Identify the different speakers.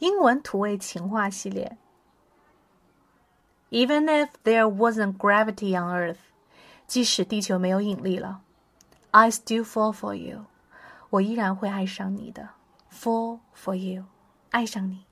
Speaker 1: 英文土味情话系列。Even if there wasn't gravity on Earth，即使地球没有引力了，I still fall for you，我依然会爱上你的。Fall for you，爱上你。